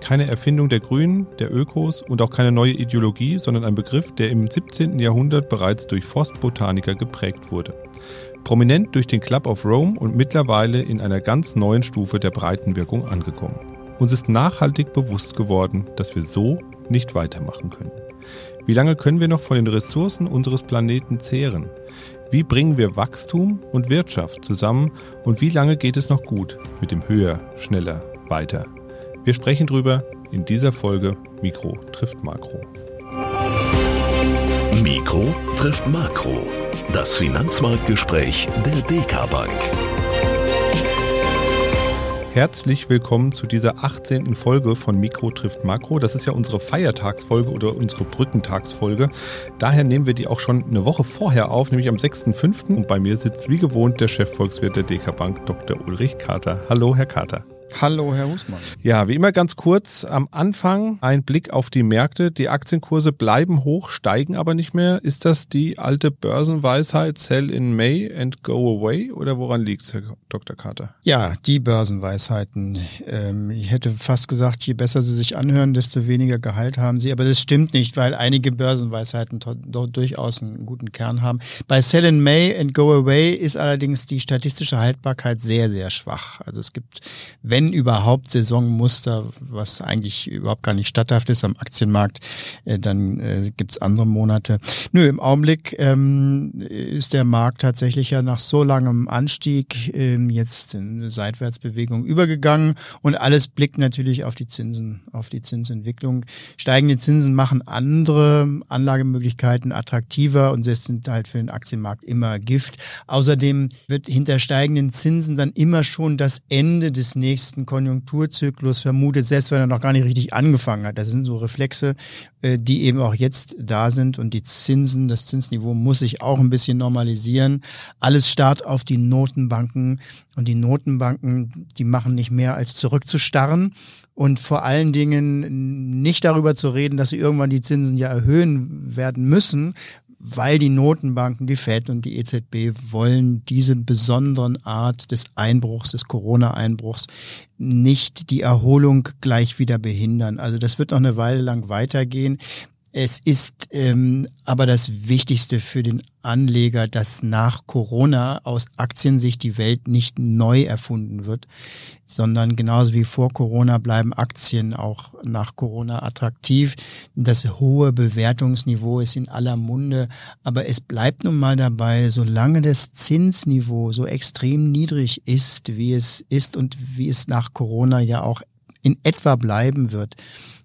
Keine Erfindung der Grünen, der Ökos und auch keine neue Ideologie, sondern ein Begriff, der im 17. Jahrhundert bereits durch Forstbotaniker geprägt wurde. Prominent durch den Club of Rome und mittlerweile in einer ganz neuen Stufe der Breitenwirkung angekommen. Uns ist nachhaltig bewusst geworden, dass wir so nicht weitermachen können. Wie lange können wir noch von den Ressourcen unseres Planeten zehren? Wie bringen wir Wachstum und Wirtschaft zusammen und wie lange geht es noch gut mit dem Höher, Schneller, Weiter? Wir sprechen drüber in dieser Folge Mikro trifft Makro. Mikro trifft Makro. Das Finanzmarktgespräch der DK Bank. Herzlich willkommen zu dieser 18. Folge von Mikro trifft Makro. Das ist ja unsere Feiertagsfolge oder unsere Brückentagsfolge. Daher nehmen wir die auch schon eine Woche vorher auf, nämlich am 6.5. Und bei mir sitzt wie gewohnt der Chefvolkswirt der DK Bank, Dr. Ulrich Kater. Hallo, Herr Kater. Hallo, Herr Husmann. Ja, wie immer ganz kurz am Anfang ein Blick auf die Märkte. Die Aktienkurse bleiben hoch, steigen aber nicht mehr. Ist das die alte Börsenweisheit, sell in May and go away? Oder woran liegt's, Herr Dr. Carter? Ja, die Börsenweisheiten. Ähm, ich hätte fast gesagt, je besser sie sich anhören, desto weniger Gehalt haben sie. Aber das stimmt nicht, weil einige Börsenweisheiten dort durchaus einen guten Kern haben. Bei sell in May and go away ist allerdings die statistische Haltbarkeit sehr, sehr schwach. Also es gibt, wenn wenn überhaupt Saisonmuster, was eigentlich überhaupt gar nicht statthaft ist am Aktienmarkt, äh, dann äh, gibt's andere Monate. Nö, im Augenblick ähm, ist der Markt tatsächlich ja nach so langem Anstieg ähm, jetzt in eine Seitwärtsbewegung übergegangen und alles blickt natürlich auf die Zinsen, auf die Zinsentwicklung. Steigende Zinsen machen andere Anlagemöglichkeiten attraktiver und sind halt für den Aktienmarkt immer Gift. Außerdem wird hinter steigenden Zinsen dann immer schon das Ende des nächsten nächsten Konjunkturzyklus vermutet, selbst wenn er noch gar nicht richtig angefangen hat. Das sind so Reflexe, äh, die eben auch jetzt da sind und die Zinsen, das Zinsniveau muss sich auch ein bisschen normalisieren. Alles starrt auf die Notenbanken und die Notenbanken, die machen nicht mehr als zurückzustarren und vor allen Dingen nicht darüber zu reden, dass sie irgendwann die Zinsen ja erhöhen werden müssen, weil die Notenbanken, die Fed und die EZB wollen diese besonderen Art des Einbruchs, des Corona-Einbruchs nicht die Erholung gleich wieder behindern. Also das wird noch eine Weile lang weitergehen. Es ist ähm, aber das Wichtigste für den Anleger, dass nach Corona aus Aktiensicht die Welt nicht neu erfunden wird, sondern genauso wie vor Corona bleiben Aktien auch nach Corona attraktiv. Das hohe Bewertungsniveau ist in aller Munde, aber es bleibt nun mal dabei, solange das Zinsniveau so extrem niedrig ist, wie es ist und wie es nach Corona ja auch in etwa bleiben wird,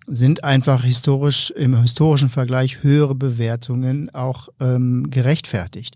sind einfach historisch im historischen Vergleich höhere Bewertungen auch ähm, gerechtfertigt.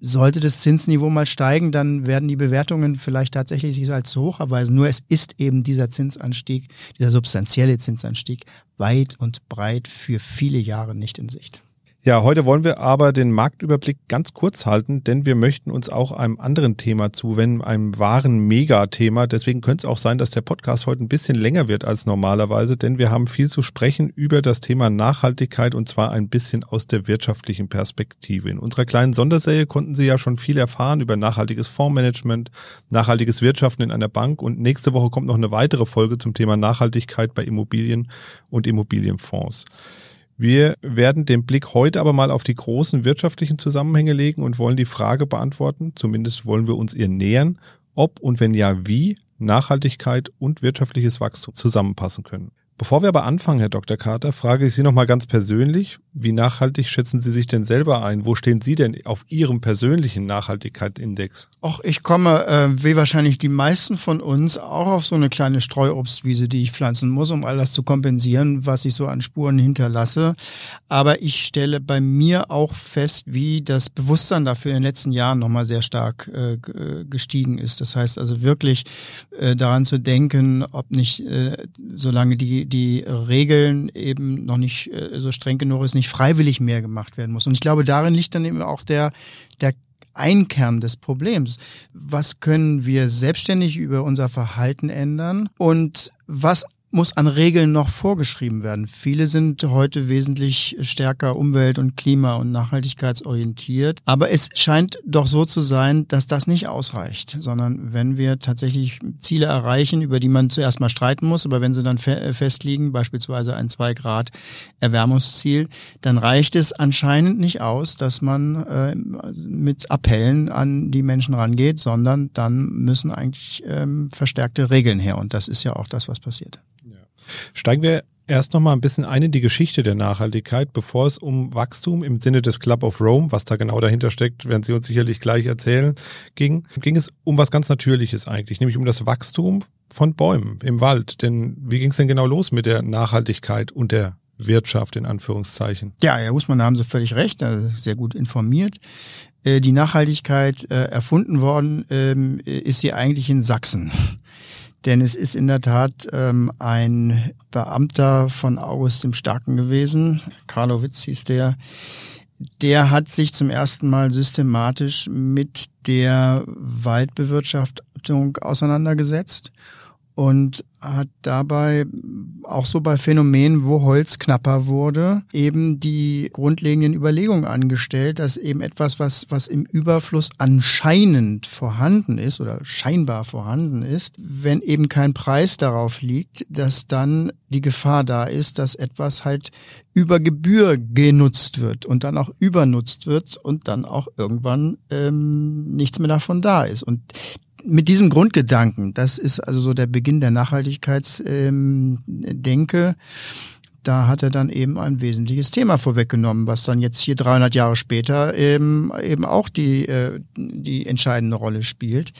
Sollte das Zinsniveau mal steigen, dann werden die Bewertungen vielleicht tatsächlich sich als zu hoch erweisen. Nur es ist eben dieser Zinsanstieg, dieser substanzielle Zinsanstieg weit und breit für viele Jahre nicht in Sicht. Ja, heute wollen wir aber den Marktüberblick ganz kurz halten, denn wir möchten uns auch einem anderen Thema zuwenden, einem wahren Megathema. Deswegen könnte es auch sein, dass der Podcast heute ein bisschen länger wird als normalerweise, denn wir haben viel zu sprechen über das Thema Nachhaltigkeit und zwar ein bisschen aus der wirtschaftlichen Perspektive. In unserer kleinen Sonderserie konnten Sie ja schon viel erfahren über nachhaltiges Fondsmanagement, nachhaltiges Wirtschaften in einer Bank und nächste Woche kommt noch eine weitere Folge zum Thema Nachhaltigkeit bei Immobilien und Immobilienfonds. Wir werden den Blick heute aber mal auf die großen wirtschaftlichen Zusammenhänge legen und wollen die Frage beantworten, zumindest wollen wir uns ihr nähern, ob und wenn ja wie Nachhaltigkeit und wirtschaftliches Wachstum zusammenpassen können. Bevor wir aber anfangen, Herr Dr. Carter, frage ich Sie nochmal ganz persönlich, wie nachhaltig schätzen Sie sich denn selber ein? Wo stehen Sie denn auf Ihrem persönlichen Nachhaltigkeitsindex? Och, ich komme, äh, wie wahrscheinlich die meisten von uns, auch auf so eine kleine Streuobstwiese, die ich pflanzen muss, um all das zu kompensieren, was ich so an Spuren hinterlasse. Aber ich stelle bei mir auch fest, wie das Bewusstsein dafür in den letzten Jahren nochmal sehr stark äh, gestiegen ist. Das heißt also wirklich äh, daran zu denken, ob nicht, äh, solange die die Regeln eben noch nicht äh, so streng genug ist, nicht freiwillig mehr gemacht werden muss. Und ich glaube, darin liegt dann eben auch der, der Einkern des Problems. Was können wir selbstständig über unser Verhalten ändern und was muss an Regeln noch vorgeschrieben werden. Viele sind heute wesentlich stärker umwelt- und klima- und nachhaltigkeitsorientiert. Aber es scheint doch so zu sein, dass das nicht ausreicht, sondern wenn wir tatsächlich Ziele erreichen, über die man zuerst mal streiten muss, aber wenn sie dann fe festliegen, beispielsweise ein 2 Grad Erwärmungsziel, dann reicht es anscheinend nicht aus, dass man äh, mit Appellen an die Menschen rangeht, sondern dann müssen eigentlich ähm, verstärkte Regeln her. Und das ist ja auch das, was passiert. Steigen wir erst noch mal ein bisschen ein in die Geschichte der Nachhaltigkeit, bevor es um Wachstum im Sinne des Club of Rome, was da genau dahinter steckt, werden Sie uns sicherlich gleich erzählen, ging, ging es um was ganz Natürliches eigentlich, nämlich um das Wachstum von Bäumen im Wald. Denn wie ging es denn genau los mit der Nachhaltigkeit und der Wirtschaft in Anführungszeichen? Ja, Herr Husmann, da haben Sie völlig recht, also sehr gut informiert. Äh, die Nachhaltigkeit äh, erfunden worden ähm, ist sie eigentlich in Sachsen. Denn es ist in der Tat ähm, ein Beamter von August dem Starken gewesen, Karlowitz hieß der, der hat sich zum ersten Mal systematisch mit der Waldbewirtschaftung auseinandergesetzt und hat dabei auch so bei Phänomenen, wo Holz knapper wurde, eben die grundlegenden Überlegungen angestellt, dass eben etwas, was, was im Überfluss anscheinend vorhanden ist oder scheinbar vorhanden ist, wenn eben kein Preis darauf liegt, dass dann die Gefahr da ist, dass etwas halt über Gebühr genutzt wird und dann auch übernutzt wird und dann auch irgendwann ähm, nichts mehr davon da ist. Und mit diesem Grundgedanken, das ist also so der Beginn der Nachhaltigkeitsdenke, da hat er dann eben ein wesentliches Thema vorweggenommen, was dann jetzt hier 300 Jahre später eben, eben auch die, äh, die entscheidende Rolle spielt.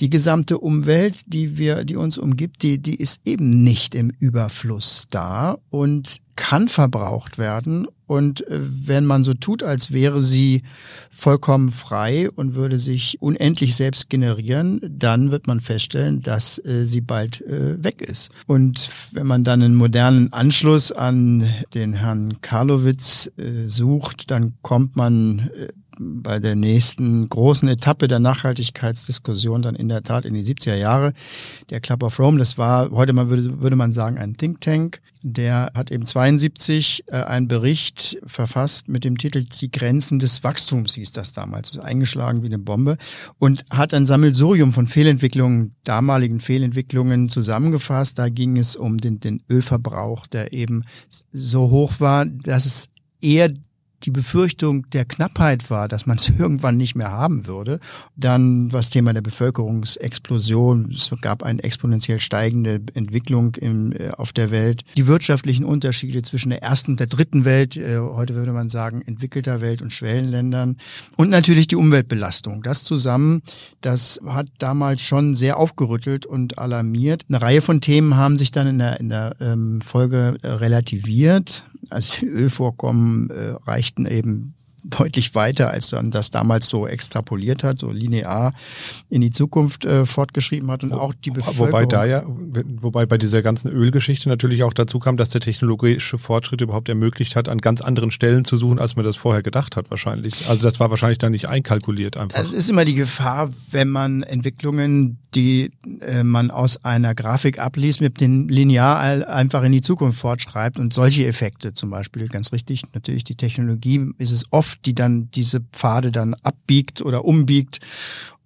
Die gesamte Umwelt, die wir, die uns umgibt, die, die ist eben nicht im Überfluss da und kann verbraucht werden. Und äh, wenn man so tut, als wäre sie vollkommen frei und würde sich unendlich selbst generieren, dann wird man feststellen, dass äh, sie bald äh, weg ist. Und wenn man dann einen modernen Anschluss an den Herrn Karlowitz sucht, dann kommt man bei der nächsten großen Etappe der Nachhaltigkeitsdiskussion dann in der Tat in die 70er Jahre. Der Club of Rome, das war heute mal würde, würde man sagen ein Think Tank. Der hat eben 72 äh, einen Bericht verfasst mit dem Titel Die Grenzen des Wachstums hieß das damals. Das ist eingeschlagen wie eine Bombe und hat ein Sammelsurium von Fehlentwicklungen, damaligen Fehlentwicklungen zusammengefasst. Da ging es um den, den Ölverbrauch, der eben so hoch war, dass es eher die Befürchtung der Knappheit war, dass man es irgendwann nicht mehr haben würde. Dann was Thema der Bevölkerungsexplosion. Es gab eine exponentiell steigende Entwicklung im, äh, auf der Welt. Die wirtschaftlichen Unterschiede zwischen der ersten und der dritten Welt, äh, heute würde man sagen entwickelter Welt und Schwellenländern. Und natürlich die Umweltbelastung. Das zusammen, das hat damals schon sehr aufgerüttelt und alarmiert. Eine Reihe von Themen haben sich dann in der, in der ähm, Folge relativiert. Also die Ölvorkommen äh, reichten eben deutlich weiter, als man das damals so extrapoliert hat, so linear in die Zukunft äh, fortgeschrieben hat und Wo, auch die Bevölkerung. Wobei da ja, wobei bei dieser ganzen Ölgeschichte natürlich auch dazu kam, dass der technologische Fortschritt überhaupt ermöglicht hat, an ganz anderen Stellen zu suchen, als man das vorher gedacht hat wahrscheinlich. Also das war wahrscheinlich dann nicht einkalkuliert einfach. Es ist immer die Gefahr, wenn man Entwicklungen, die äh, man aus einer Grafik abliest, mit dem Linear einfach in die Zukunft fortschreibt und solche Effekte zum Beispiel, ganz richtig, natürlich die Technologie ist es oft die dann diese Pfade dann abbiegt oder umbiegt.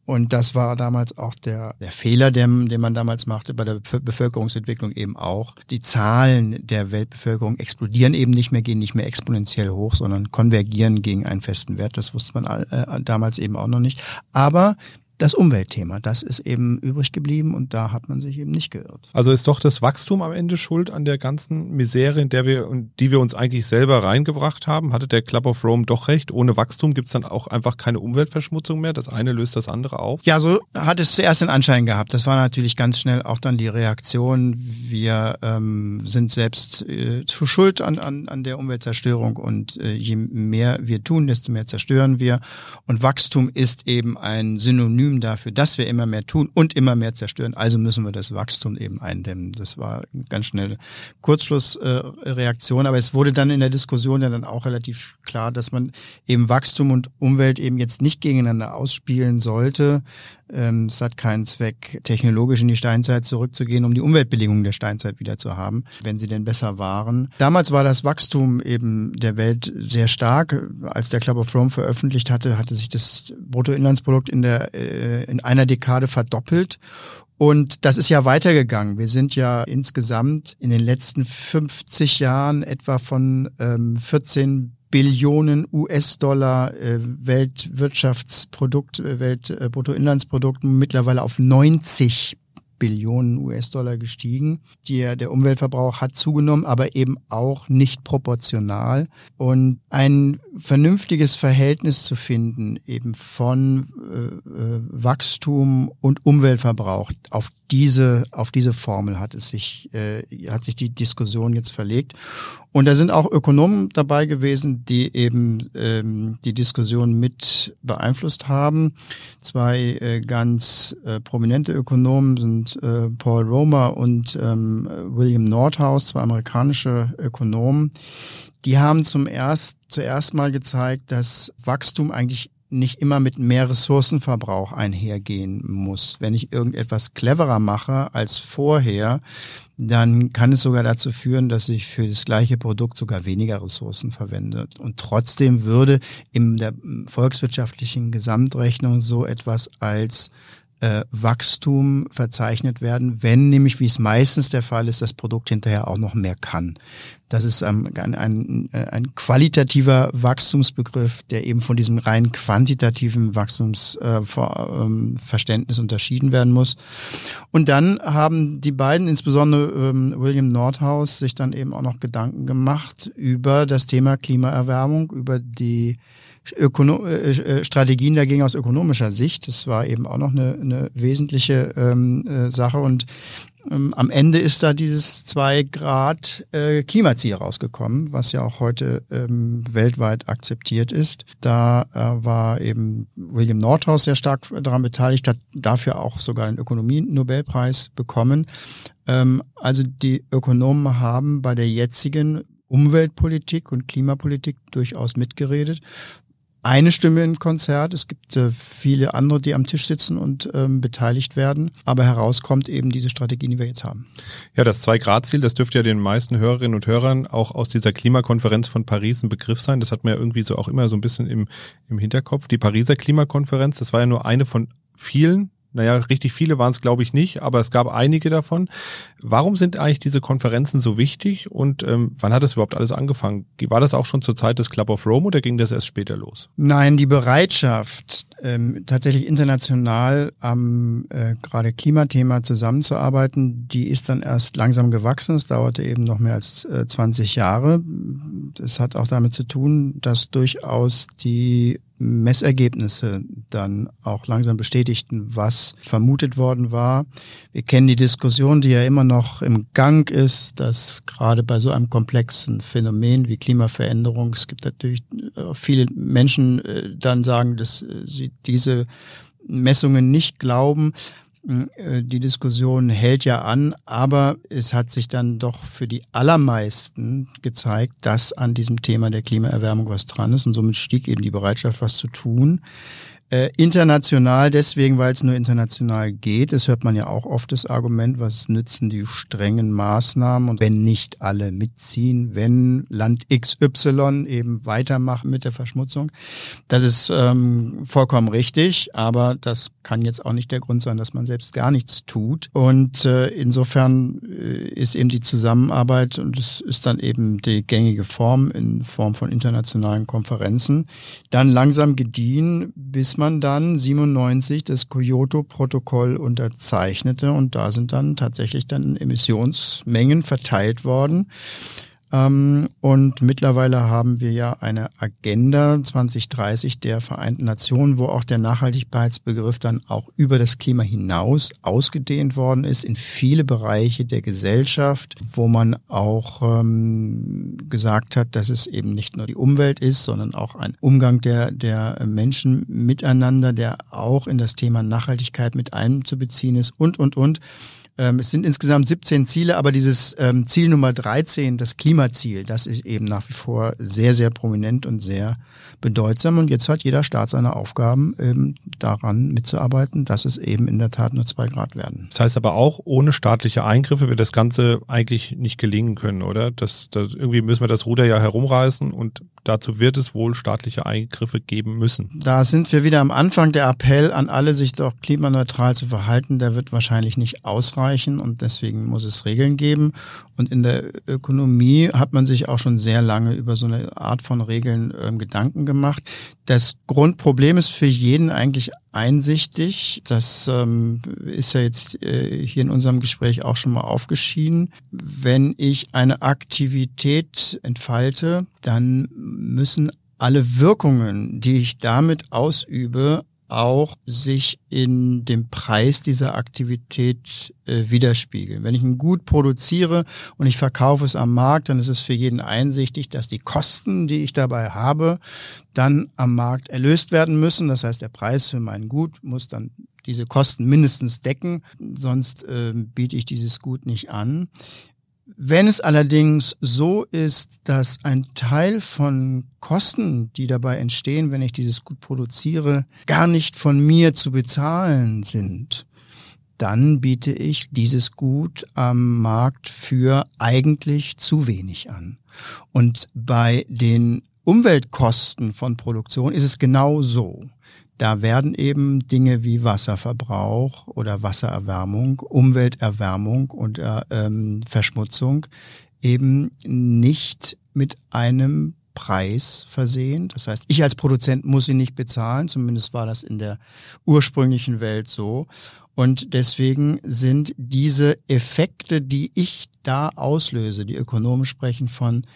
Und das war damals auch der, der Fehler, den, den man damals machte bei der Bevölkerungsentwicklung eben auch. Die Zahlen der Weltbevölkerung explodieren eben nicht mehr, gehen nicht mehr exponentiell hoch, sondern konvergieren gegen einen festen Wert. Das wusste man äh, damals eben auch noch nicht. Aber das Umweltthema, das ist eben übrig geblieben und da hat man sich eben nicht geirrt. Also ist doch das Wachstum am Ende schuld an der ganzen Misere, in der wir und die wir uns eigentlich selber reingebracht haben? Hatte der Club of Rome doch recht? Ohne Wachstum gibt es dann auch einfach keine Umweltverschmutzung mehr. Das eine löst das andere auf. Ja, so hat es zuerst den Anschein gehabt. Das war natürlich ganz schnell auch dann die Reaktion. Wir ähm, sind selbst äh, zu schuld an, an, an der Umweltzerstörung und äh, je mehr wir tun, desto mehr zerstören wir. Und Wachstum ist eben ein Synonym Synonym dafür, dass wir immer mehr tun und immer mehr zerstören. Also müssen wir das Wachstum eben eindämmen. Das war ganz schnelle Kurzschlussreaktion. Aber es wurde dann in der Diskussion ja dann auch relativ klar, dass man eben Wachstum und Umwelt eben jetzt nicht gegeneinander ausspielen sollte, Ähm, es hat keinen Zweck, technologisch in die Steinzeit zurückzugehen, um die Umweltbedingungen der Steinzeit wieder zu haben, wenn sie denn besser waren. Damals war das Wachstum eben der Welt sehr stark. Als der Club of Rome veröffentlicht hatte, hatte sich das Bruttoinlandsprodukt in der äh, in einer Dekade verdoppelt und das ist ja weitergegangen. Wir sind ja insgesamt in den letzten 50 Jahren etwa von ähm, 14 Billionen US-Dollar äh, Weltwirtschaftsprodukt, äh, Weltbruttoinlandsprodukt mittlerweile auf 90 Billionen US-Dollar gestiegen. Die, der Umweltverbrauch hat zugenommen, aber eben auch nicht proportional. Und ein vernünftiges Verhältnis zu finden, eben von äh, äh Wachstum und Umweltverbrauch auf diese, auf diese Formel hat es sich, äh, hat sich die Diskussion jetzt verlegt. Und da sind auch Ökonomen dabei gewesen, die eben ähm, die Diskussion mit beeinflusst haben. Zwei äh, ganz äh, prominente Ökonomen sind äh, Paul Romer und ähm, William Nordhaus, zwei amerikanische Ökonomen. Die haben zum erst, zuerst mal gezeigt, dass Wachstum eigentlich nicht immer mit mehr Ressourcenverbrauch einhergehen muss. Wenn ich irgendetwas cleverer mache als vorher, dann kann es sogar dazu führen, dass ich für das gleiche Produkt sogar weniger Ressourcen verwende. Und trotzdem würde in der volkswirtschaftlichen Gesamtrechnung so etwas als äh, Wachstum verzeichnet werden, wenn nämlich, wie es meistens der Fall ist, das Produkt hinterher auch noch mehr kann. Das ist ein, ein, ein, ein qualitativer Wachstumsbegriff, der eben von diesem rein quantitativen Wachstumsverständnis äh, ähm, unterschieden werden muss. Und dann haben die beiden, insbesondere ähm, William Nordhaus, sich dann eben auch noch Gedanken gemacht über das Thema Klimaerwärmung, über die Ökono äh, äh, Strategien dagegen aus ökonomischer Sicht. Das war eben auch noch eine, eine wesentliche ähm, äh, Sache. Und ähm, am Ende ist da dieses zwei Grad äh, Klimaziel rausgekommen, was ja auch heute ähm, weltweit akzeptiert ist. Da äh, war eben William Nordhaus sehr stark daran beteiligt, hat dafür auch sogar einen Ökonomie-Nobelpreis bekommen. Ähm, also die Ökonomen haben bei der jetzigen Umweltpolitik und Klimapolitik durchaus mitgeredet eine Stimme im Konzert. Es gibt äh, viele andere, die am Tisch sitzen und ähm, beteiligt werden. Aber herauskommt eben diese Strategie, die wir jetzt haben. Ja, das Zwei-Grad-Ziel, das dürfte ja den meisten Hörerinnen und Hörern auch aus dieser Klimakonferenz von Paris ein Begriff sein. Das hat man ja irgendwie so auch immer so ein bisschen im, im Hinterkopf. Die Pariser Klimakonferenz, das war ja nur eine von vielen naja, richtig viele waren es, glaube ich, nicht, aber es gab einige davon. Warum sind eigentlich diese Konferenzen so wichtig und ähm, wann hat das überhaupt alles angefangen? War das auch schon zur Zeit des Club of Rome oder ging das erst später los? Nein, die Bereitschaft, ähm, tatsächlich international am äh, gerade Klimathema zusammenzuarbeiten, die ist dann erst langsam gewachsen. Es dauerte eben noch mehr als äh, 20 Jahre. Das hat auch damit zu tun, dass durchaus die Messergebnisse dann auch langsam bestätigten, was vermutet worden war. Wir kennen die Diskussion, die ja immer noch im Gang ist, dass gerade bei so einem komplexen Phänomen wie Klimaveränderung, es gibt natürlich äh, viele Menschen äh, dann sagen, dass äh, sie diese Messungen nicht glauben. Äh, die Diskussion hält ja an, aber es hat sich dann doch für die allermeisten gezeigt, dass an diesem Thema der Klimaerwärmung was dran ist und somit stieg eben die Bereitschaft, was zu tun. Äh, international deswegen, weil es nur international geht. Das hört man ja auch oft das Argument, was nützen die strengen Maßnahmen und wenn nicht alle mitziehen, wenn Land XY eben weitermacht mit der Verschmutzung. Das ist ähm, vollkommen richtig, aber das kann jetzt auch nicht der Grund sein, dass man selbst gar nichts tut. Und äh, insofern äh, ist eben die Zusammenarbeit und es ist dann eben die gängige Form in Form von internationalen Konferenzen dann langsam gediehen, bis man man dann 97 das Kyoto-Protokoll unterzeichnete und da sind dann tatsächlich dann Emissionsmengen verteilt worden. Ähm, und mittlerweile haben wir ja eine Agenda 2030 der Vereinten Nationen, wo auch der Nachhaltigkeitsbegriff dann auch über das Klima hinaus ausgedehnt worden ist in viele Bereiche der Gesellschaft, wo man auch ähm, gesagt hat, dass es eben nicht nur die Umwelt ist, sondern auch ein Umgang der, der Menschen miteinander, der auch in das Thema Nachhaltigkeit mit einzubeziehen ist und, und, und. Ähm, es sind insgesamt 17 Ziele, aber dieses ähm, Ziel Nummer 13, das Klimaziel, das ist eben nach wie vor sehr, sehr prominent und sehr bedeutsam. Und jetzt hat jeder Staat seine Aufgaben, eben daran mitzuarbeiten, dass es eben in der Tat nur zwei Grad werden. Das heißt aber auch, ohne staatliche Eingriffe wird das Ganze eigentlich nicht gelingen können, oder? Das, das, irgendwie müssen wir das Ruder ja herumreißen und dazu wird es wohl staatliche Eingriffe geben müssen. Da sind wir wieder am Anfang. Der Appell an alle, sich doch klimaneutral zu verhalten, der wird wahrscheinlich nicht ausreichen und deswegen muss es Regeln geben. Und in der Ökonomie hat man sich auch schon sehr lange über so eine Art von Regeln äh, Gedanken gemacht. Das Grundproblem ist für jeden eigentlich einsichtig. Das ähm, ist ja jetzt äh, hier in unserem Gespräch auch schon mal aufgeschieden. Wenn ich eine Aktivität entfalte, dann müssen alle Wirkungen, die ich damit ausübe, auch sich in dem Preis dieser Aktivität äh, widerspiegeln. Wenn ich ein Gut produziere und ich verkaufe es am Markt, dann ist es für jeden einsichtig, dass die Kosten, die ich dabei habe, dann am Markt erlöst werden müssen. Das heißt, der Preis für mein Gut muss dann diese Kosten mindestens decken, sonst äh, biete ich dieses Gut nicht an. Wenn es allerdings so ist, dass ein Teil von Kosten, die dabei entstehen, wenn ich dieses Gut produziere, gar nicht von mir zu bezahlen sind, dann biete ich dieses Gut am Markt für eigentlich zu wenig an. Und bei den Umweltkosten von Produktion ist es genau so. Da werden eben Dinge wie Wasserverbrauch oder Wassererwärmung, Umwelterwärmung und äh, ähm, Verschmutzung eben nicht mit einem Preis versehen. Das heißt, ich als Produzent muss sie nicht bezahlen, zumindest war das in der ursprünglichen Welt so. Und deswegen sind diese Effekte, die ich da auslöse, die ökonomisch sprechen von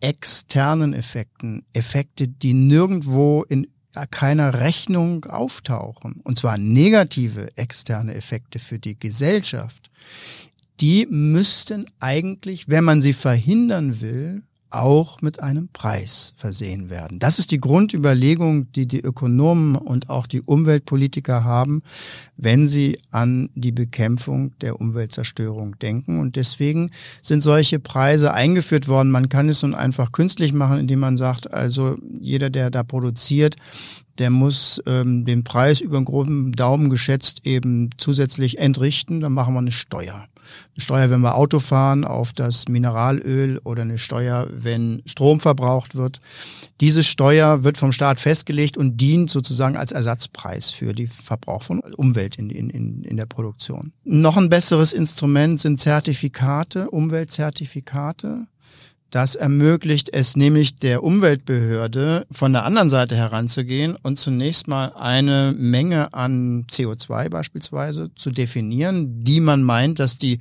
externen Effekten, Effekte, die nirgendwo in keiner Rechnung auftauchen, und zwar negative externe Effekte für die Gesellschaft, die müssten eigentlich, wenn man sie verhindern will, auch mit einem Preis versehen werden. Das ist die Grundüberlegung, die die Ökonomen und auch die Umweltpolitiker haben, wenn sie an die Bekämpfung der Umweltzerstörung denken. Und deswegen sind solche Preise eingeführt worden. Man kann es nun einfach künstlich machen, indem man sagt, also jeder, der da produziert, der muss ähm, den Preis über einen groben Daumen geschätzt eben zusätzlich entrichten. Dann machen wir eine Steuer eine Steuer, wenn wir Auto fahren, auf das Mineralöl oder eine Steuer, wenn Strom verbraucht wird. Diese Steuer wird vom Staat festgelegt und dient sozusagen als Ersatzpreis für die Verbrauch von Umwelt in, in, in der Produktion. Noch ein besseres Instrument sind Zertifikate, Umweltzertifikate. Das ermöglicht es nämlich der Umweltbehörde, von der anderen Seite heranzugehen und zunächst mal eine Menge an CO2 beispielsweise zu definieren, die man meint, dass die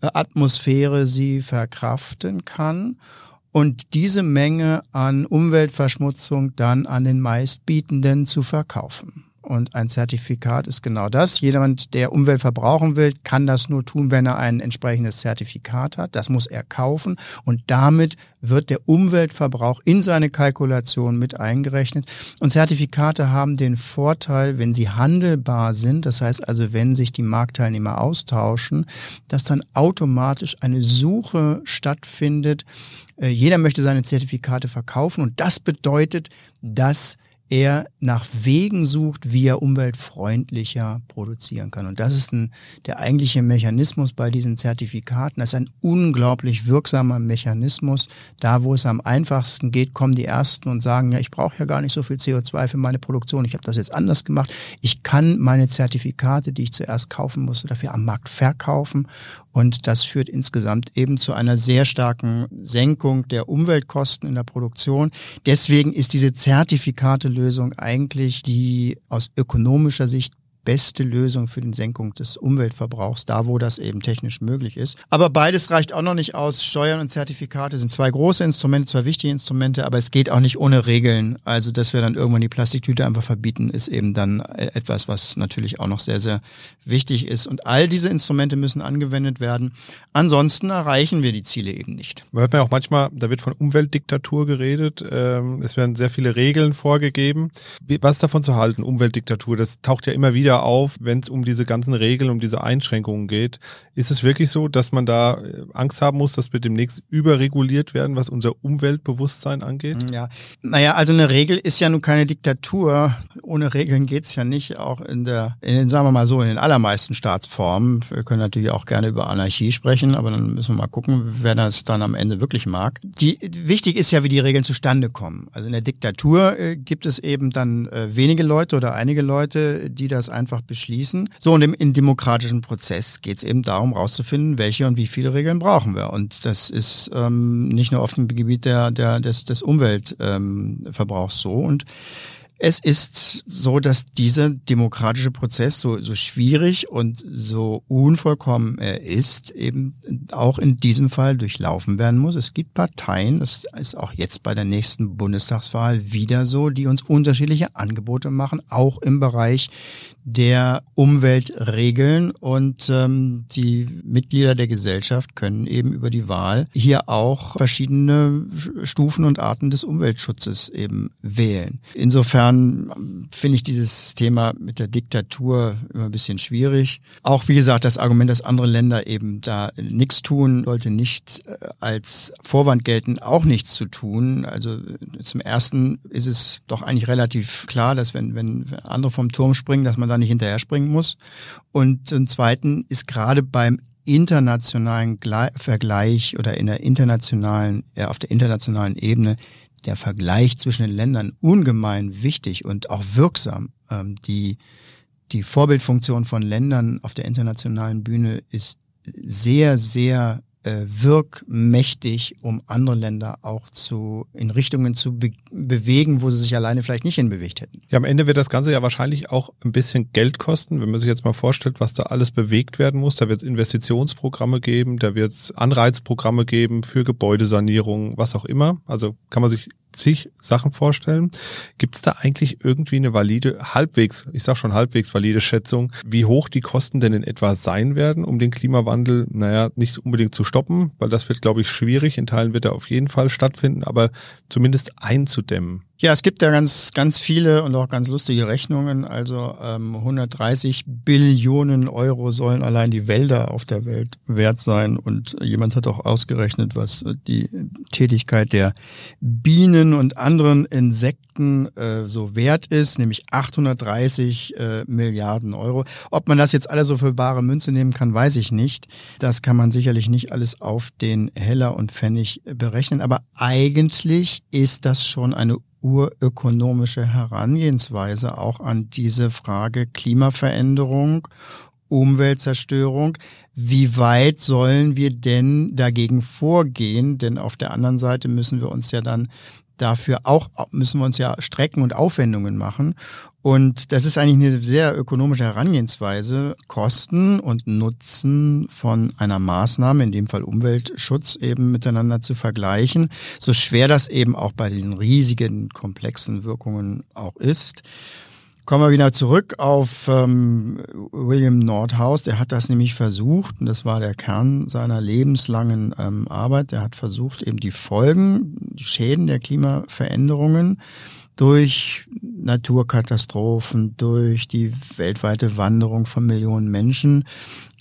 äh, Atmosphäre sie verkraften kann und diese Menge an Umweltverschmutzung dann an den meistbietenden zu verkaufen. Und ein Zertifikat ist genau das. Jemand, der Umwelt verbrauchen will, kann das nur tun, wenn er ein entsprechendes Zertifikat hat. Das muss er kaufen. Und damit wird der Umweltverbrauch in seine Kalkulation mit eingerechnet. Und Zertifikate haben den Vorteil, wenn sie handelbar sind, das heißt also, wenn sich die Marktteilnehmer austauschen, dass dann automatisch eine Suche stattfindet. Äh, jeder möchte seine Zertifikate verkaufen und das bedeutet, dass er nach Wegen sucht, wie er umweltfreundlicher produzieren kann. Und das ist ein, der eigentliche Mechanismus bei diesen Zertifikaten. Das ist ein unglaublich wirksamer Mechanismus. Da, wo es am einfachsten geht, kommen die Ersten und sagen, ja, ich brauche ja gar nicht so viel CO2 für meine Produktion. Ich habe das jetzt anders gemacht. Ich kann meine Zertifikate, die ich zuerst kaufen musste, dafür am Markt verkaufen. Und das führt insgesamt eben zu einer sehr starken Senkung der Umweltkosten in der Produktion. Deswegen ist diese Zertifikate Lösung eigentlich die aus ökonomischer Sicht beste Lösung für die Senkung des Umweltverbrauchs, da wo das eben technisch möglich ist. Aber beides reicht auch noch nicht aus. Steuern und Zertifikate sind zwei große Instrumente, zwei wichtige Instrumente, aber es geht auch nicht ohne Regeln. Also, dass wir dann irgendwann die Plastiktüte einfach verbieten, ist eben dann etwas, was natürlich auch noch sehr, sehr wichtig ist. Und all diese Instrumente müssen angewendet werden. Ansonsten erreichen wir die Ziele eben nicht. Man hört man auch manchmal, da wird von Umweltdiktatur geredet. Ähm, es werden sehr viele Regeln vorgegeben. Was davon zu halten, Umweltdiktatur? Das taucht ja immer wieder auf, wenn es um diese ganzen Regeln, um diese Einschränkungen geht. Ist es wirklich so, dass man da äh, Angst haben muss, dass wir demnächst überreguliert werden, was unser Umweltbewusstsein angeht? Ja, naja, also eine Regel ist ja nun keine Diktatur. Ohne Regeln geht's ja nicht, auch in der, in den, sagen wir mal so, in den allermeisten Staatsformen. Wir können natürlich auch gerne über Anarchie sprechen, aber dann müssen wir mal gucken, wer das dann am Ende wirklich mag. Die, wichtig ist ja, wie die Regeln zustande kommen. Also in der Diktatur äh, gibt es eben dann äh, wenige Leute oder einige Leute, die das einfach beschließen. So, und im, im demokratischen Prozess geht es eben darum, rauszufinden, welche und wie viele Regeln brauchen wir. Und das ist ähm, nicht nur auf dem Gebiet der, der, des, des Umweltverbrauchs ähm, so. Und es ist so, dass dieser demokratische Prozess, so, so schwierig und so unvollkommen er ist, eben auch in diesem Fall durchlaufen werden muss. Es gibt Parteien, das ist auch jetzt bei der nächsten Bundestagswahl wieder so, die uns unterschiedliche Angebote machen, auch im Bereich der Umweltregeln und ähm, die Mitglieder der Gesellschaft können eben über die Wahl hier auch verschiedene Stufen und Arten des Umweltschutzes eben wählen. Insofern finde ich dieses Thema mit der Diktatur immer ein bisschen schwierig. Auch wie gesagt, das Argument, dass andere Länder eben da nichts tun, sollte nicht äh, als Vorwand gelten, auch nichts zu tun. Also zum ersten ist es doch eigentlich relativ klar, dass wenn, wenn andere vom Turm springen, dass man dann nicht hinterher springen muss. Und zum Zweiten ist gerade beim internationalen Vergleich oder in der internationalen, ja, auf der internationalen Ebene der Vergleich zwischen den Ländern ungemein wichtig und auch wirksam. Ähm, die, die Vorbildfunktion von Ländern auf der internationalen Bühne ist sehr, sehr äh, wirkmächtig, um andere Länder auch zu in Richtungen zu be bewegen, wo sie sich alleine vielleicht nicht hinbewegt hätten. Ja, am Ende wird das Ganze ja wahrscheinlich auch ein bisschen Geld kosten, wenn man sich jetzt mal vorstellt, was da alles bewegt werden muss. Da wird es Investitionsprogramme geben, da wird es Anreizprogramme geben für Gebäudesanierung, was auch immer. Also kann man sich zig Sachen vorstellen. Gibt es da eigentlich irgendwie eine valide, halbwegs, ich sag schon halbwegs valide Schätzung, wie hoch die Kosten denn in etwa sein werden, um den Klimawandel, naja, nicht unbedingt zu stoppen, weil das wird, glaube ich, schwierig. In Teilen wird er auf jeden Fall stattfinden, aber zumindest einzudämmen. Ja, es gibt ja ganz, ganz viele und auch ganz lustige Rechnungen. Also ähm, 130 Billionen Euro sollen allein die Wälder auf der Welt wert sein. Und jemand hat auch ausgerechnet, was die Tätigkeit der Bienen und anderen Insekten äh, so wert ist, nämlich 830 äh, Milliarden Euro. Ob man das jetzt alle so für bare Münze nehmen kann, weiß ich nicht. Das kann man sicherlich nicht alles auf den Heller und Pfennig berechnen. Aber eigentlich ist das schon eine urökonomische Herangehensweise auch an diese Frage Klimaveränderung, Umweltzerstörung. Wie weit sollen wir denn dagegen vorgehen? Denn auf der anderen Seite müssen wir uns ja dann dafür auch müssen wir uns ja Strecken und Aufwendungen machen. Und das ist eigentlich eine sehr ökonomische Herangehensweise, Kosten und Nutzen von einer Maßnahme, in dem Fall Umweltschutz, eben miteinander zu vergleichen. So schwer das eben auch bei diesen riesigen, komplexen Wirkungen auch ist. Kommen wir wieder zurück auf ähm, William Nordhaus. Der hat das nämlich versucht, und das war der Kern seiner lebenslangen ähm, Arbeit. Der hat versucht, eben die Folgen, die Schäden der Klimaveränderungen durch Naturkatastrophen, durch die weltweite Wanderung von Millionen Menschen,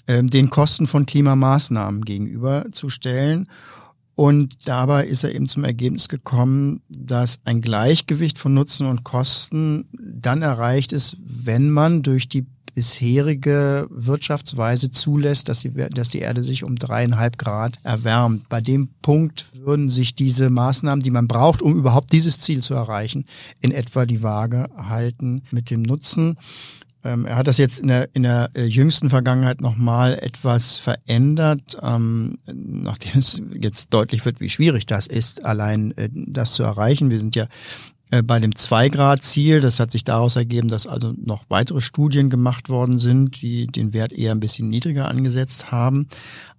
ähm, den Kosten von Klimamaßnahmen gegenüberzustellen und dabei ist er eben zum Ergebnis gekommen, dass ein Gleichgewicht von Nutzen und Kosten dann erreicht ist, wenn man durch die bisherige Wirtschaftsweise zulässt, dass die, dass die Erde sich um dreieinhalb Grad erwärmt. Bei dem Punkt würden sich diese Maßnahmen, die man braucht, um überhaupt dieses Ziel zu erreichen, in etwa die Waage halten mit dem Nutzen. Ähm, er hat das jetzt in der, in der äh, jüngsten Vergangenheit nochmal etwas verändert, ähm, nachdem es jetzt deutlich wird, wie schwierig das ist, allein äh, das zu erreichen. Wir sind ja äh, bei dem Zwei-Grad-Ziel. Das hat sich daraus ergeben, dass also noch weitere Studien gemacht worden sind, die den Wert eher ein bisschen niedriger angesetzt haben.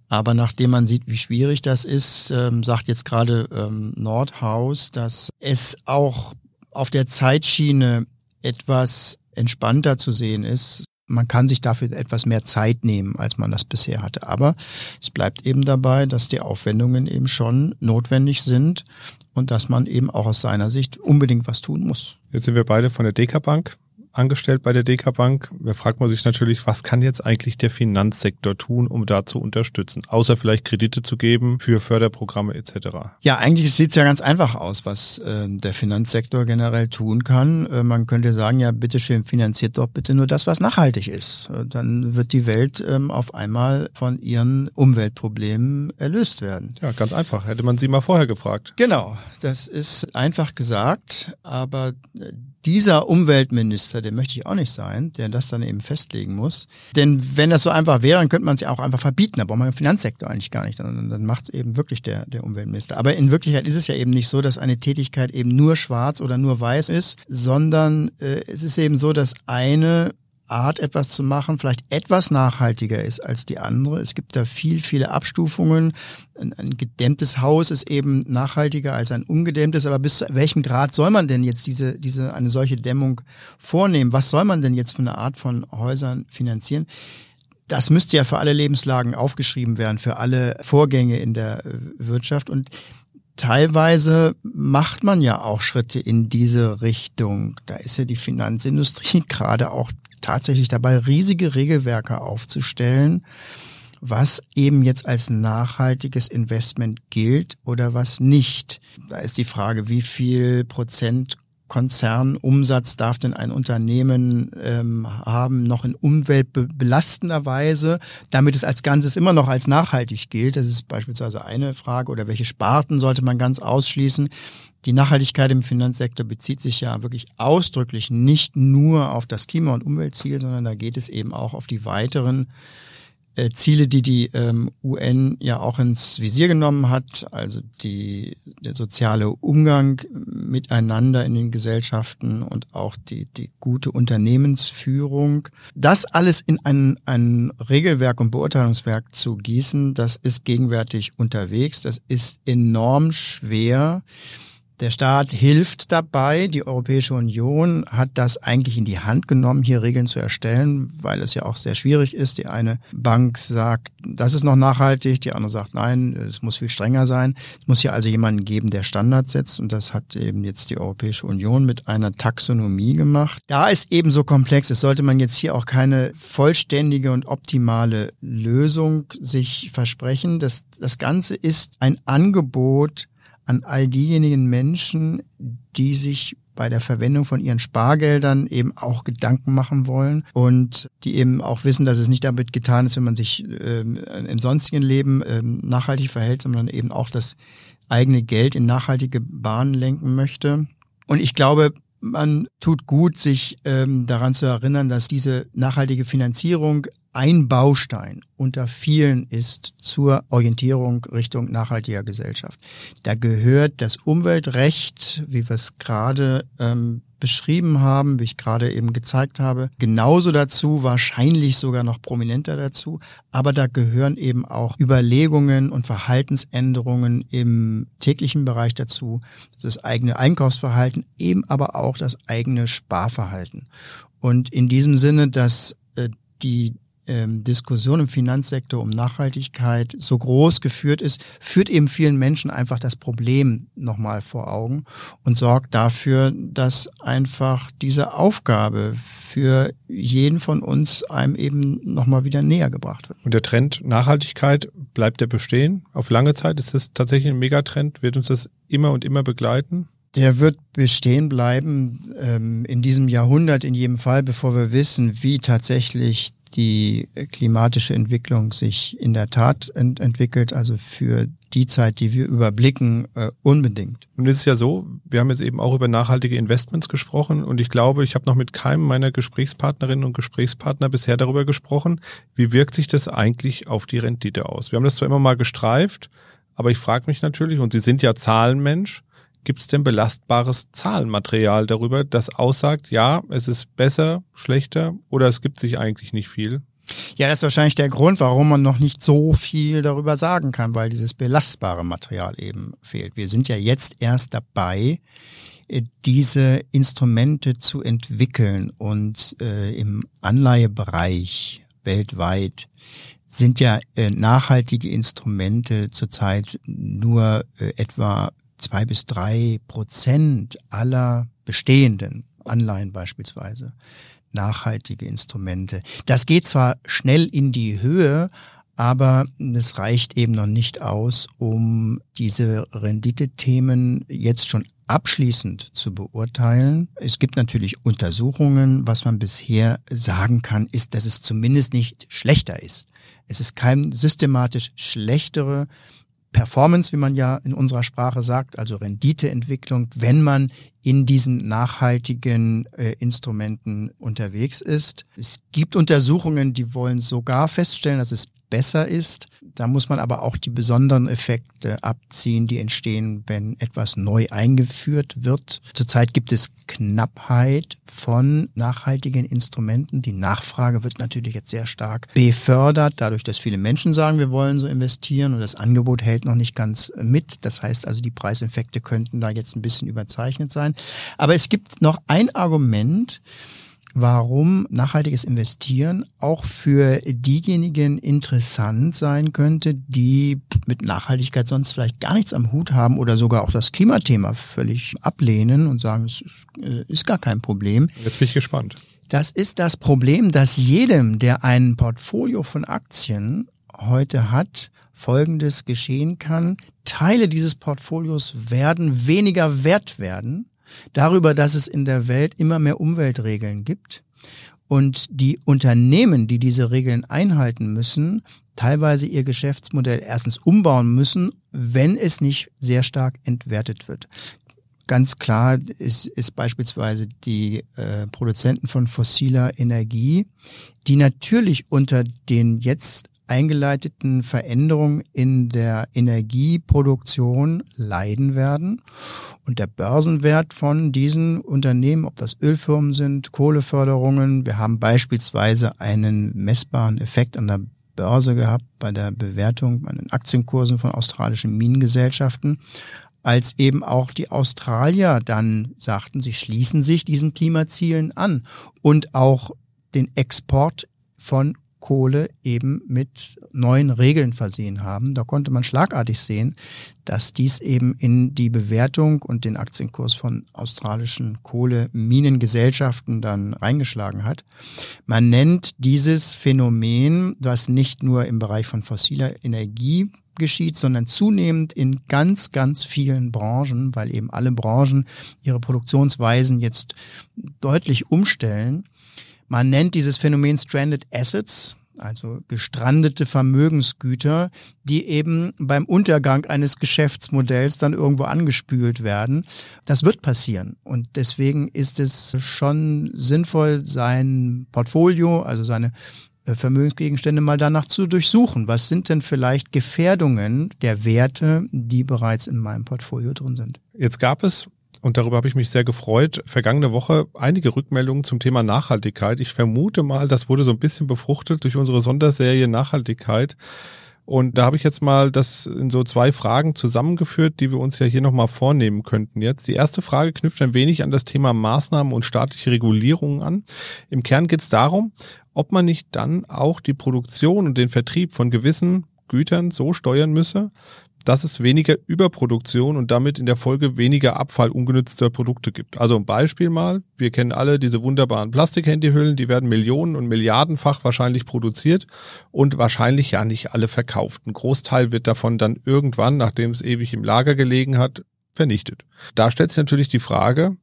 Aber nachdem man sieht, wie schwierig das ist, ähm, sagt jetzt gerade ähm, Nordhaus, dass es auch auf der Zeitschiene etwas entspannter zu sehen ist. Man kann sich dafür etwas mehr Zeit nehmen, als man das bisher hatte. Aber es bleibt eben dabei, dass die Aufwendungen eben schon notwendig sind und dass man eben auch aus seiner Sicht unbedingt was tun muss. Jetzt sind wir beide von der Deka Bank angestellt bei der DK Bank. Da fragt man sich natürlich, was kann jetzt eigentlich der Finanzsektor tun, um da zu unterstützen? Außer vielleicht Kredite zu geben für Förderprogramme etc. Ja, eigentlich sieht es ja ganz einfach aus, was äh, der Finanzsektor generell tun kann. Äh, man könnte sagen, ja, bitteschön, finanziert doch bitte nur das, was nachhaltig ist. Äh, dann wird die Welt ähm, auf einmal von ihren Umweltproblemen erlöst werden. Ja, ganz einfach. Hätte man sie mal vorher gefragt. Genau, das ist einfach gesagt, aber äh, dieser Umweltminister, der möchte ich auch nicht sein, der das dann eben festlegen muss. Denn wenn das so einfach wäre, dann könnte man es ja auch einfach verbieten. Da braucht man im Finanzsektor eigentlich gar nicht. Dann, dann macht es eben wirklich der, der Umweltminister. Aber in Wirklichkeit ist es ja eben nicht so, dass eine Tätigkeit eben nur schwarz oder nur weiß ist, sondern äh, es ist eben so, dass eine Art, etwas zu machen, vielleicht etwas nachhaltiger ist als die andere. Es gibt da viel, viele Abstufungen. Ein, ein, gedämmtes Haus ist eben nachhaltiger als ein ungedämmtes. Aber bis zu welchem Grad soll man denn jetzt diese, diese, eine solche Dämmung vornehmen? Was soll man denn jetzt für eine Art von Häusern finanzieren? Das müsste ja für alle Lebenslagen aufgeschrieben werden, für alle Vorgänge in der äh, Wirtschaft. Und teilweise macht man ja auch Schritte in diese Richtung. Da ist ja die Finanzindustrie gerade auch tatsächlich dabei, riesige Regelwerke aufzustellen, was eben jetzt als nachhaltiges Investment gilt oder was nicht. Da ist die Frage, wie viel Prozent Konzernumsatz darf denn ein Unternehmen ähm, haben, noch in umweltbelastender Weise, damit es als Ganzes immer noch als nachhaltig gilt. Das ist beispielsweise eine Frage. Oder welche Sparten sollte man ganz ausschließen? Die Nachhaltigkeit im Finanzsektor bezieht sich ja wirklich ausdrücklich nicht nur auf das Klima- und Umweltziel, sondern da geht es eben auch auf die weiteren äh, Ziele, die die ähm, UN ja auch ins Visier genommen hat, also die, der soziale Umgang miteinander in den Gesellschaften und auch die, die gute Unternehmensführung. Das alles in ein, ein Regelwerk und Beurteilungswerk zu gießen, das ist gegenwärtig unterwegs. Das ist enorm schwer. Der Staat hilft dabei. Die Europäische Union hat das eigentlich in die Hand genommen, hier Regeln zu erstellen, weil es ja auch sehr schwierig ist. Die eine Bank sagt, das ist noch nachhaltig, die andere sagt, nein, es muss viel strenger sein. Es muss hier also jemanden geben, der Standards setzt und das hat eben jetzt die Europäische Union mit einer Taxonomie gemacht. Da ist eben so komplex, es sollte man jetzt hier auch keine vollständige und optimale Lösung sich versprechen. Das, das Ganze ist ein Angebot, an all diejenigen Menschen, die sich bei der Verwendung von ihren Spargeldern eben auch Gedanken machen wollen und die eben auch wissen, dass es nicht damit getan ist, wenn man sich ähm, im sonstigen Leben ähm, nachhaltig verhält, sondern eben auch das eigene Geld in nachhaltige Bahnen lenken möchte. Und ich glaube, man tut gut, sich ähm, daran zu erinnern, dass diese nachhaltige Finanzierung ein Baustein unter vielen ist zur Orientierung Richtung nachhaltiger Gesellschaft. Da gehört das Umweltrecht, wie wir es gerade ähm, beschrieben haben, wie ich gerade eben gezeigt habe, genauso dazu, wahrscheinlich sogar noch prominenter dazu. Aber da gehören eben auch Überlegungen und Verhaltensänderungen im täglichen Bereich dazu, das eigene Einkaufsverhalten, eben aber auch das eigene Sparverhalten. Und in diesem Sinne, dass äh, die ähm, Diskussion im Finanzsektor um Nachhaltigkeit so groß geführt ist, führt eben vielen Menschen einfach das Problem nochmal vor Augen und sorgt dafür, dass einfach diese Aufgabe für jeden von uns einem eben nochmal wieder näher gebracht wird. Und der Trend Nachhaltigkeit bleibt der bestehen? Auf lange Zeit ist das tatsächlich ein Megatrend? Wird uns das immer und immer begleiten? Der wird bestehen bleiben ähm, in diesem Jahrhundert in jedem Fall, bevor wir wissen, wie tatsächlich die klimatische Entwicklung sich in der Tat ent entwickelt, also für die Zeit, die wir überblicken, äh, unbedingt. Und es ist ja so, wir haben jetzt eben auch über nachhaltige Investments gesprochen und ich glaube, ich habe noch mit keinem meiner Gesprächspartnerinnen und Gesprächspartner bisher darüber gesprochen, wie wirkt sich das eigentlich auf die Rendite aus. Wir haben das zwar immer mal gestreift, aber ich frage mich natürlich, und Sie sind ja Zahlenmensch, Gibt es denn belastbares Zahlenmaterial darüber, das aussagt, ja, es ist besser, schlechter oder es gibt sich eigentlich nicht viel? Ja, das ist wahrscheinlich der Grund, warum man noch nicht so viel darüber sagen kann, weil dieses belastbare Material eben fehlt. Wir sind ja jetzt erst dabei, äh, diese Instrumente zu entwickeln und äh, im Anleihebereich weltweit sind ja äh, nachhaltige Instrumente zurzeit nur äh, etwa zwei bis drei Prozent aller bestehenden Anleihen beispielsweise, nachhaltige Instrumente. Das geht zwar schnell in die Höhe, aber es reicht eben noch nicht aus, um diese Renditethemen jetzt schon abschließend zu beurteilen. Es gibt natürlich Untersuchungen. Was man bisher sagen kann, ist, dass es zumindest nicht schlechter ist. Es ist kein systematisch schlechtere Performance, wie man ja in unserer Sprache sagt, also Renditeentwicklung, wenn man in diesen nachhaltigen äh, Instrumenten unterwegs ist. Es gibt Untersuchungen, die wollen sogar feststellen, dass es besser ist. Da muss man aber auch die besonderen Effekte abziehen, die entstehen, wenn etwas neu eingeführt wird. Zurzeit gibt es Knappheit von nachhaltigen Instrumenten. Die Nachfrage wird natürlich jetzt sehr stark befördert, dadurch, dass viele Menschen sagen, wir wollen so investieren und das Angebot hält noch nicht ganz mit. Das heißt also, die Preiseffekte könnten da jetzt ein bisschen überzeichnet sein. Aber es gibt noch ein Argument, warum nachhaltiges Investieren auch für diejenigen interessant sein könnte, die mit Nachhaltigkeit sonst vielleicht gar nichts am Hut haben oder sogar auch das Klimathema völlig ablehnen und sagen, es ist gar kein Problem. Jetzt bin ich gespannt. Das ist das Problem, dass jedem, der ein Portfolio von Aktien heute hat, Folgendes geschehen kann. Teile dieses Portfolios werden weniger wert werden darüber, dass es in der Welt immer mehr Umweltregeln gibt und die Unternehmen, die diese Regeln einhalten müssen, teilweise ihr Geschäftsmodell erstens umbauen müssen, wenn es nicht sehr stark entwertet wird. Ganz klar ist, ist beispielsweise die äh, Produzenten von fossiler Energie, die natürlich unter den jetzt eingeleiteten Veränderungen in der Energieproduktion leiden werden. Und der Börsenwert von diesen Unternehmen, ob das Ölfirmen sind, Kohleförderungen, wir haben beispielsweise einen messbaren Effekt an der Börse gehabt bei der Bewertung an den Aktienkursen von australischen Minengesellschaften, als eben auch die Australier dann sagten, sie schließen sich diesen Klimazielen an und auch den Export von Kohle eben mit neuen Regeln versehen haben. Da konnte man schlagartig sehen, dass dies eben in die Bewertung und den Aktienkurs von australischen Kohleminengesellschaften dann reingeschlagen hat. Man nennt dieses Phänomen, was nicht nur im Bereich von fossiler Energie geschieht, sondern zunehmend in ganz, ganz vielen Branchen, weil eben alle Branchen ihre Produktionsweisen jetzt deutlich umstellen man nennt dieses Phänomen Stranded Assets, also gestrandete Vermögensgüter, die eben beim Untergang eines Geschäftsmodells dann irgendwo angespült werden. Das wird passieren. Und deswegen ist es schon sinnvoll, sein Portfolio, also seine äh, Vermögensgegenstände mal danach zu durchsuchen. Was sind denn vielleicht Gefährdungen der Werte, die bereits in meinem Portfolio drin sind? Jetzt gab es und darüber habe ich mich sehr gefreut, vergangene Woche einige Rückmeldungen zum Thema Nachhaltigkeit. Ich vermute mal, das wurde so ein bisschen befruchtet durch unsere Sonderserie Nachhaltigkeit. Und da habe ich jetzt mal das in so zwei Fragen zusammengeführt, die wir uns ja hier nochmal vornehmen könnten jetzt. Die erste Frage knüpft ein wenig an das Thema Maßnahmen und staatliche Regulierungen an. Im Kern geht es darum, ob man nicht dann auch die Produktion und den Vertrieb von gewissen Gütern so steuern müsse, dass es weniger Überproduktion und damit in der Folge weniger Abfall ungenützter Produkte gibt. Also ein Beispiel mal, wir kennen alle diese wunderbaren Plastikhandyhüllen, die werden Millionen und Milliardenfach wahrscheinlich produziert und wahrscheinlich ja nicht alle verkauft. Ein Großteil wird davon dann irgendwann, nachdem es ewig im Lager gelegen hat, vernichtet. Da stellt sich natürlich die Frage,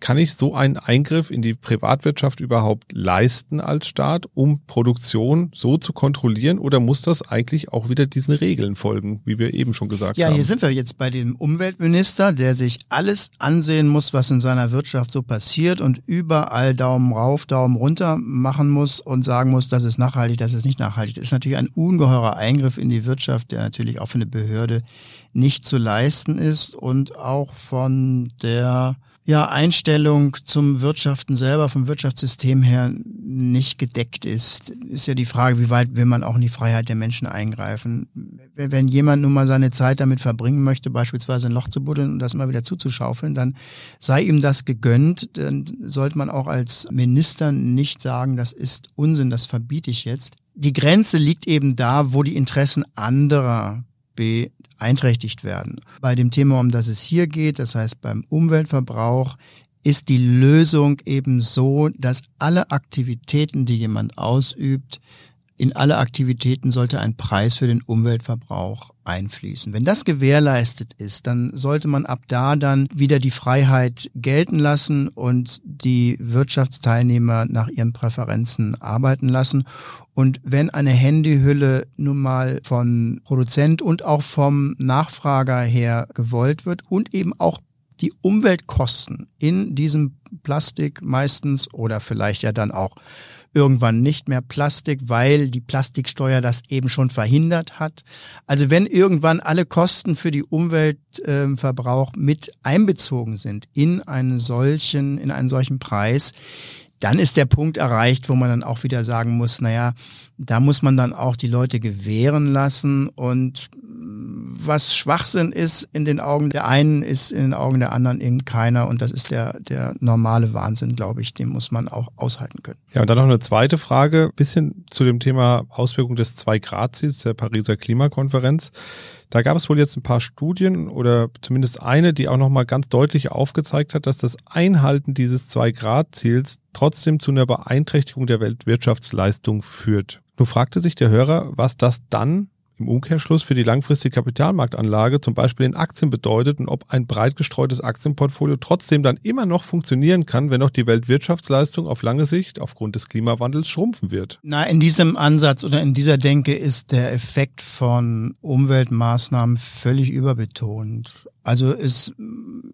kann ich so einen Eingriff in die Privatwirtschaft überhaupt leisten als Staat, um Produktion so zu kontrollieren oder muss das eigentlich auch wieder diesen Regeln folgen, wie wir eben schon gesagt ja, haben? Ja, hier sind wir jetzt bei dem Umweltminister, der sich alles ansehen muss, was in seiner Wirtschaft so passiert und überall Daumen rauf, Daumen runter machen muss und sagen muss, das ist nachhaltig, das ist nicht nachhaltig. Das ist natürlich ein ungeheurer Eingriff in die Wirtschaft, der natürlich auch für eine Behörde nicht zu leisten ist und auch von der ja, Einstellung zum Wirtschaften selber, vom Wirtschaftssystem her nicht gedeckt ist, ist ja die Frage, wie weit will man auch in die Freiheit der Menschen eingreifen. Wenn jemand nun mal seine Zeit damit verbringen möchte, beispielsweise ein Loch zu buddeln und das mal wieder zuzuschaufeln, dann sei ihm das gegönnt. Dann sollte man auch als Minister nicht sagen, das ist Unsinn, das verbiete ich jetzt. Die Grenze liegt eben da, wo die Interessen anderer beeinträchtigt werden. Bei dem Thema, um das es hier geht, das heißt beim Umweltverbrauch, ist die Lösung eben so, dass alle Aktivitäten, die jemand ausübt, in alle Aktivitäten sollte ein Preis für den Umweltverbrauch einfließen. Wenn das gewährleistet ist, dann sollte man ab da dann wieder die Freiheit gelten lassen und die Wirtschaftsteilnehmer nach ihren Präferenzen arbeiten lassen. Und wenn eine Handyhülle nun mal von Produzent und auch vom Nachfrager her gewollt wird und eben auch die Umweltkosten in diesem Plastik meistens oder vielleicht ja dann auch irgendwann nicht mehr Plastik, weil die Plastiksteuer das eben schon verhindert hat. Also wenn irgendwann alle Kosten für die Umweltverbrauch äh, mit einbezogen sind in einen solchen, in einen solchen Preis, dann ist der Punkt erreicht, wo man dann auch wieder sagen muss, naja, da muss man dann auch die Leute gewähren lassen und was Schwachsinn ist in den Augen der einen, ist in den Augen der anderen eben keiner. Und das ist der, der normale Wahnsinn, glaube ich. Den muss man auch aushalten können. Ja, und dann noch eine zweite Frage, bisschen zu dem Thema Auswirkung des Zwei-Grad-Ziels der Pariser Klimakonferenz. Da gab es wohl jetzt ein paar Studien oder zumindest eine, die auch nochmal ganz deutlich aufgezeigt hat, dass das Einhalten dieses Zwei-Grad-Ziels trotzdem zu einer Beeinträchtigung der Weltwirtschaftsleistung führt. Nun fragte sich der Hörer, was das dann im Umkehrschluss für die langfristige Kapitalmarktanlage zum Beispiel in Aktien bedeutet und ob ein breit gestreutes Aktienportfolio trotzdem dann immer noch funktionieren kann, wenn auch die Weltwirtschaftsleistung auf lange Sicht aufgrund des Klimawandels schrumpfen wird. Na, in diesem Ansatz oder in dieser Denke ist der Effekt von Umweltmaßnahmen völlig überbetont. Also es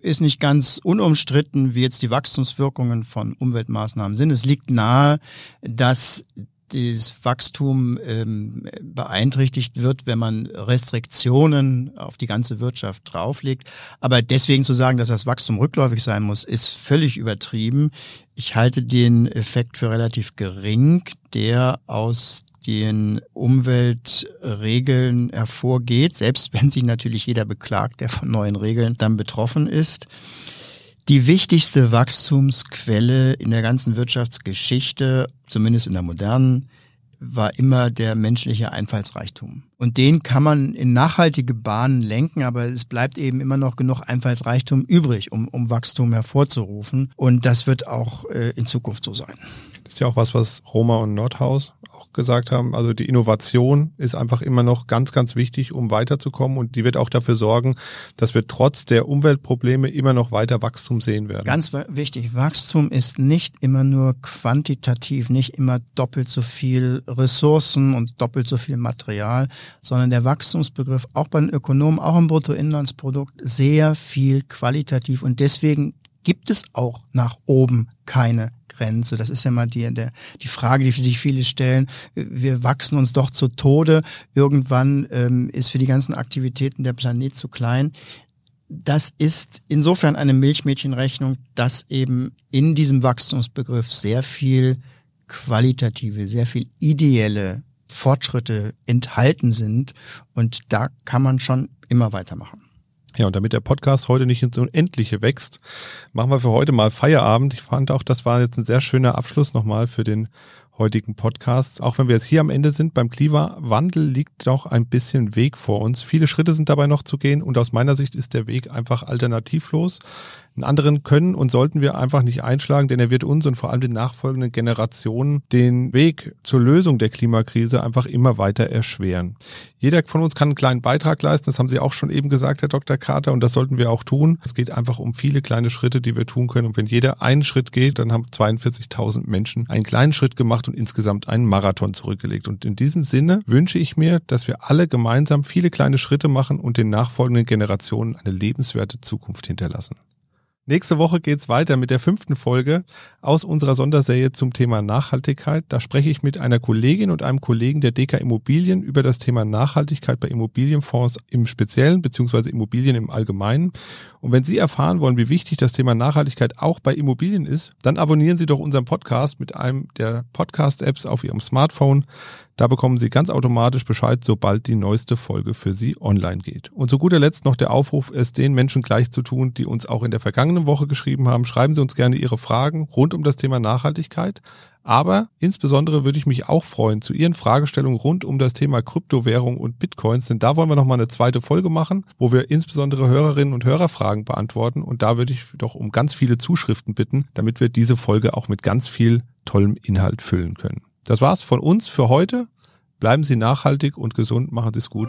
ist nicht ganz unumstritten, wie jetzt die Wachstumswirkungen von Umweltmaßnahmen sind. Es liegt nahe, dass das Wachstum ähm, beeinträchtigt wird, wenn man Restriktionen auf die ganze Wirtschaft drauflegt. Aber deswegen zu sagen, dass das Wachstum rückläufig sein muss, ist völlig übertrieben. Ich halte den Effekt für relativ gering, der aus den Umweltregeln hervorgeht, selbst wenn sich natürlich jeder beklagt, der von neuen Regeln dann betroffen ist. Die wichtigste Wachstumsquelle in der ganzen Wirtschaftsgeschichte, zumindest in der modernen, war immer der menschliche Einfallsreichtum. Und den kann man in nachhaltige Bahnen lenken, aber es bleibt eben immer noch genug Einfallsreichtum übrig, um, um Wachstum hervorzurufen. Und das wird auch äh, in Zukunft so sein. Ist ja auch was, was Roma und Nordhaus gesagt haben, also die Innovation ist einfach immer noch ganz, ganz wichtig, um weiterzukommen. Und die wird auch dafür sorgen, dass wir trotz der Umweltprobleme immer noch weiter Wachstum sehen werden. Ganz wichtig, Wachstum ist nicht immer nur quantitativ, nicht immer doppelt so viel Ressourcen und doppelt so viel Material, sondern der Wachstumsbegriff auch bei den Ökonomen, auch im Bruttoinlandsprodukt sehr viel qualitativ. Und deswegen gibt es auch nach oben keine Grenze. Das ist ja mal die, der, die Frage, die sich viele stellen. Wir wachsen uns doch zu Tode. Irgendwann ähm, ist für die ganzen Aktivitäten der Planet zu klein. Das ist insofern eine Milchmädchenrechnung, dass eben in diesem Wachstumsbegriff sehr viel qualitative, sehr viel ideelle Fortschritte enthalten sind. Und da kann man schon immer weitermachen. Ja, und damit der Podcast heute nicht ins Unendliche wächst, machen wir für heute mal Feierabend. Ich fand auch, das war jetzt ein sehr schöner Abschluss nochmal für den heutigen Podcast. Auch wenn wir jetzt hier am Ende sind, beim Klimawandel liegt noch ein bisschen Weg vor uns. Viele Schritte sind dabei noch zu gehen und aus meiner Sicht ist der Weg einfach alternativlos. Einen anderen können und sollten wir einfach nicht einschlagen, denn er wird uns und vor allem den nachfolgenden Generationen den Weg zur Lösung der Klimakrise einfach immer weiter erschweren. Jeder von uns kann einen kleinen Beitrag leisten, das haben Sie auch schon eben gesagt, Herr Dr. Carter, und das sollten wir auch tun. Es geht einfach um viele kleine Schritte, die wir tun können. Und wenn jeder einen Schritt geht, dann haben 42.000 Menschen einen kleinen Schritt gemacht und insgesamt einen Marathon zurückgelegt. Und in diesem Sinne wünsche ich mir, dass wir alle gemeinsam viele kleine Schritte machen und den nachfolgenden Generationen eine lebenswerte Zukunft hinterlassen. Nächste Woche geht's weiter mit der fünften Folge aus unserer Sonderserie zum Thema Nachhaltigkeit. Da spreche ich mit einer Kollegin und einem Kollegen der DK Immobilien über das Thema Nachhaltigkeit bei Immobilienfonds im Speziellen beziehungsweise Immobilien im Allgemeinen. Und wenn Sie erfahren wollen, wie wichtig das Thema Nachhaltigkeit auch bei Immobilien ist, dann abonnieren Sie doch unseren Podcast mit einem der Podcast-Apps auf Ihrem Smartphone. Da bekommen Sie ganz automatisch Bescheid, sobald die neueste Folge für Sie online geht. Und zu guter Letzt noch der Aufruf, es den Menschen gleich zu tun, die uns auch in der vergangenen Woche geschrieben haben. Schreiben Sie uns gerne Ihre Fragen rund um das Thema Nachhaltigkeit. Aber insbesondere würde ich mich auch freuen zu Ihren Fragestellungen rund um das Thema Kryptowährung und Bitcoins, denn da wollen wir nochmal eine zweite Folge machen, wo wir insbesondere Hörerinnen und Hörerfragen beantworten. Und da würde ich doch um ganz viele Zuschriften bitten, damit wir diese Folge auch mit ganz viel tollem Inhalt füllen können. Das war's von uns für heute. Bleiben Sie nachhaltig und gesund, machen Sie es gut.